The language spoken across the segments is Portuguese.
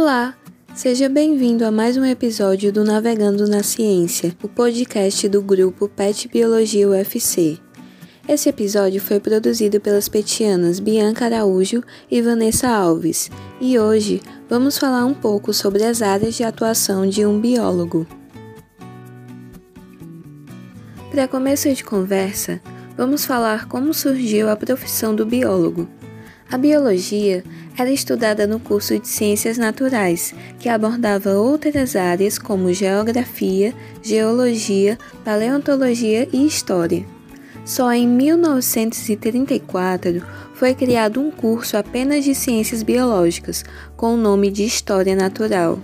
Olá, seja bem-vindo a mais um episódio do Navegando na Ciência, o podcast do grupo PET Biologia UFC. Esse episódio foi produzido pelas petianas Bianca Araújo e Vanessa Alves, e hoje vamos falar um pouco sobre as áreas de atuação de um biólogo. Para começo de conversa, vamos falar como surgiu a profissão do biólogo. A biologia era estudada no curso de Ciências Naturais, que abordava outras áreas como geografia, geologia, paleontologia e história. Só em 1934 foi criado um curso apenas de ciências biológicas, com o nome de História Natural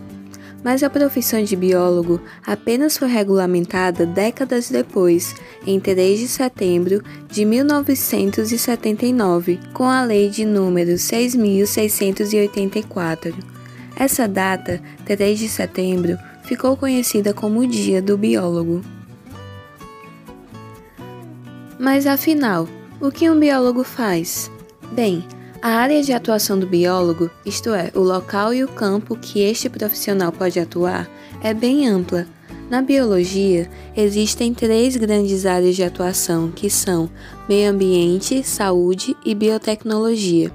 mas a profissão de biólogo apenas foi regulamentada décadas depois, em 3 de setembro de 1979, com a Lei de número 6684. Essa data, 3 de setembro, ficou conhecida como o Dia do Biólogo. Mas afinal, o que um biólogo faz? Bem, a área de atuação do biólogo, isto é, o local e o campo que este profissional pode atuar, é bem ampla. Na biologia, existem três grandes áreas de atuação, que são meio ambiente, saúde e biotecnologia.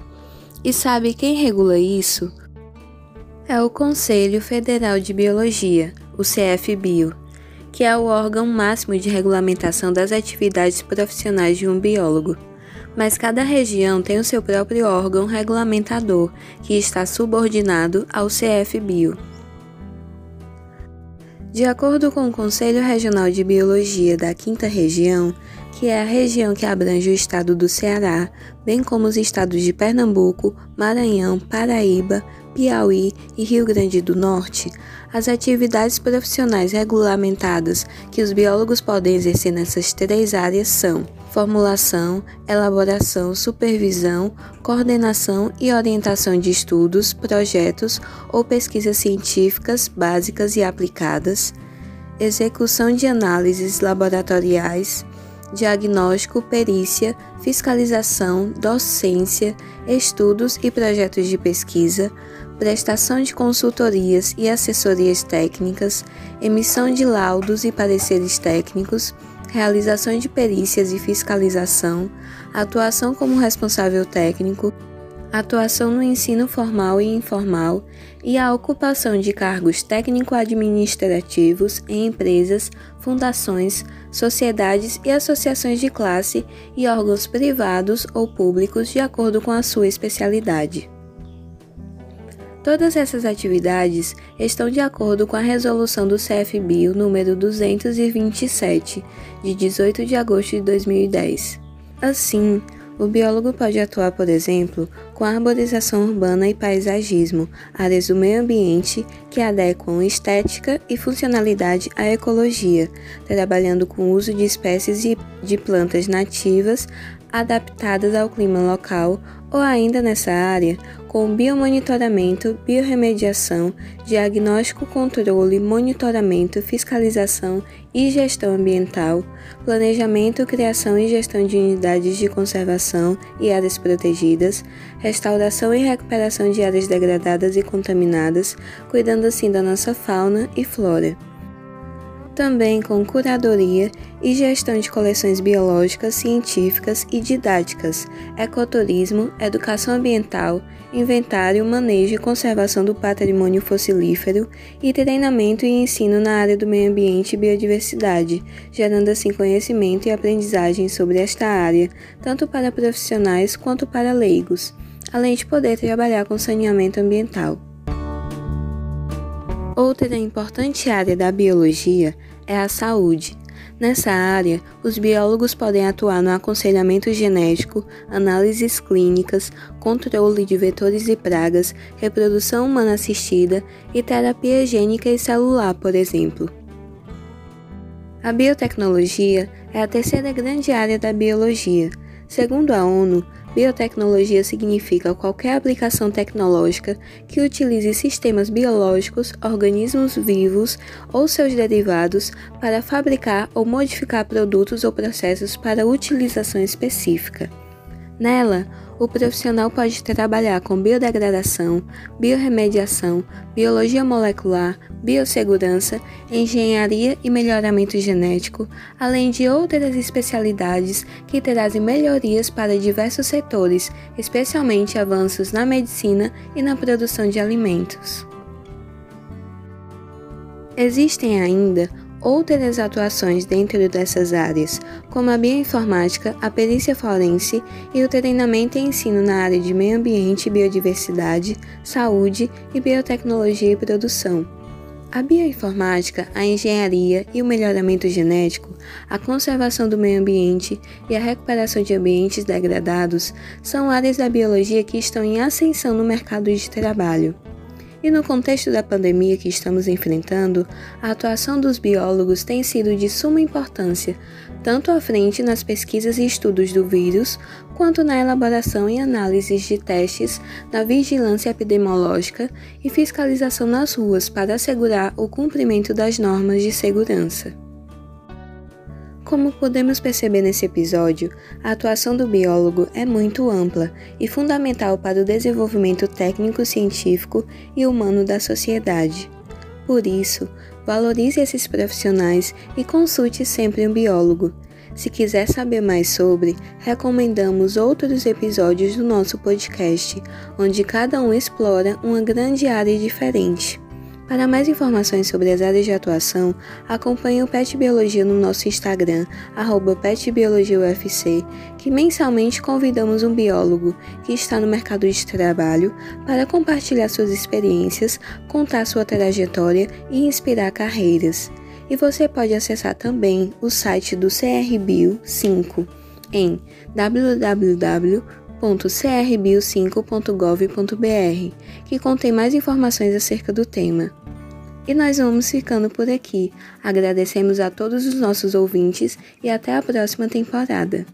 E sabe quem regula isso? É o Conselho Federal de Biologia, o CFBio, que é o órgão máximo de regulamentação das atividades profissionais de um biólogo mas cada região tem o seu próprio órgão regulamentador, que está subordinado ao CFBio. De acordo com o Conselho Regional de Biologia da Quinta Região, que é a região que abrange o estado do Ceará, bem como os estados de Pernambuco, Maranhão, Paraíba, Piauí e Rio Grande do Norte, as atividades profissionais regulamentadas que os biólogos podem exercer nessas três áreas são formulação, elaboração, supervisão, coordenação e orientação de estudos, projetos ou pesquisas científicas básicas e aplicadas, execução de análises laboratoriais, diagnóstico, perícia, fiscalização, docência, estudos e projetos de pesquisa, prestação de consultorias e assessorias técnicas, emissão de laudos e pareceres técnicos, realização de perícias e fiscalização, atuação como responsável técnico, atuação no ensino formal e informal e a ocupação de cargos técnico-administrativos em empresas, fundações, sociedades e associações de classe e órgãos privados ou públicos de acordo com a sua especialidade. Todas essas atividades estão de acordo com a resolução do CFBio número 227, de 18 de agosto de 2010. Assim, o biólogo pode atuar, por exemplo, com arborização urbana e paisagismo, áreas do meio ambiente que adequam estética e funcionalidade à ecologia, trabalhando com o uso de espécies de plantas nativas adaptadas ao clima local ou ainda nessa área, com biomonitoramento, biorremediação, diagnóstico, controle, monitoramento, fiscalização e gestão ambiental, planejamento, criação e gestão de unidades de conservação e áreas protegidas, restauração e recuperação de áreas degradadas e contaminadas, cuidando assim da nossa fauna e flora também com curadoria e gestão de coleções biológicas, científicas e didáticas, ecoturismo, educação ambiental, inventário, manejo e conservação do patrimônio fossilífero e treinamento e ensino na área do meio ambiente e biodiversidade, gerando assim conhecimento e aprendizagem sobre esta área, tanto para profissionais quanto para leigos, além de poder trabalhar com saneamento ambiental. Outra importante área da biologia é a saúde. Nessa área, os biólogos podem atuar no aconselhamento genético, análises clínicas, controle de vetores e pragas, reprodução humana assistida e terapia gênica e celular, por exemplo. A biotecnologia é a terceira grande área da biologia. Segundo a ONU, Biotecnologia significa qualquer aplicação tecnológica que utilize sistemas biológicos, organismos vivos ou seus derivados para fabricar ou modificar produtos ou processos para utilização específica. Nela, o profissional pode trabalhar com biodegradação, biorremediação, biologia molecular, biossegurança, engenharia e melhoramento genético, além de outras especialidades que trazem melhorias para diversos setores, especialmente avanços na medicina e na produção de alimentos. Existem ainda outras atuações dentro dessas áreas, como a bioinformática, a perícia forense e o treinamento e ensino na área de meio ambiente, biodiversidade, saúde e biotecnologia e produção. A bioinformática, a engenharia e o melhoramento genético, a conservação do meio ambiente e a recuperação de ambientes degradados são áreas da biologia que estão em ascensão no mercado de trabalho. E no contexto da pandemia que estamos enfrentando, a atuação dos biólogos tem sido de suma importância, tanto à frente nas pesquisas e estudos do vírus, quanto na elaboração e análises de testes, na vigilância epidemiológica e fiscalização nas ruas para assegurar o cumprimento das normas de segurança. Como podemos perceber nesse episódio, a atuação do biólogo é muito ampla e fundamental para o desenvolvimento técnico-científico e humano da sociedade. Por isso, valorize esses profissionais e consulte sempre um biólogo. Se quiser saber mais sobre, recomendamos outros episódios do nosso podcast, onde cada um explora uma grande área diferente. Para mais informações sobre as áreas de atuação, acompanhe o Pet Biologia no nosso Instagram, PetBiologiaUFC, que mensalmente convidamos um biólogo que está no mercado de trabalho para compartilhar suas experiências, contar sua trajetória e inspirar carreiras. E você pode acessar também o site do CRBio 5 em www www.crbio5.gov.br, que contém mais informações acerca do tema. E nós vamos ficando por aqui. Agradecemos a todos os nossos ouvintes e até a próxima temporada.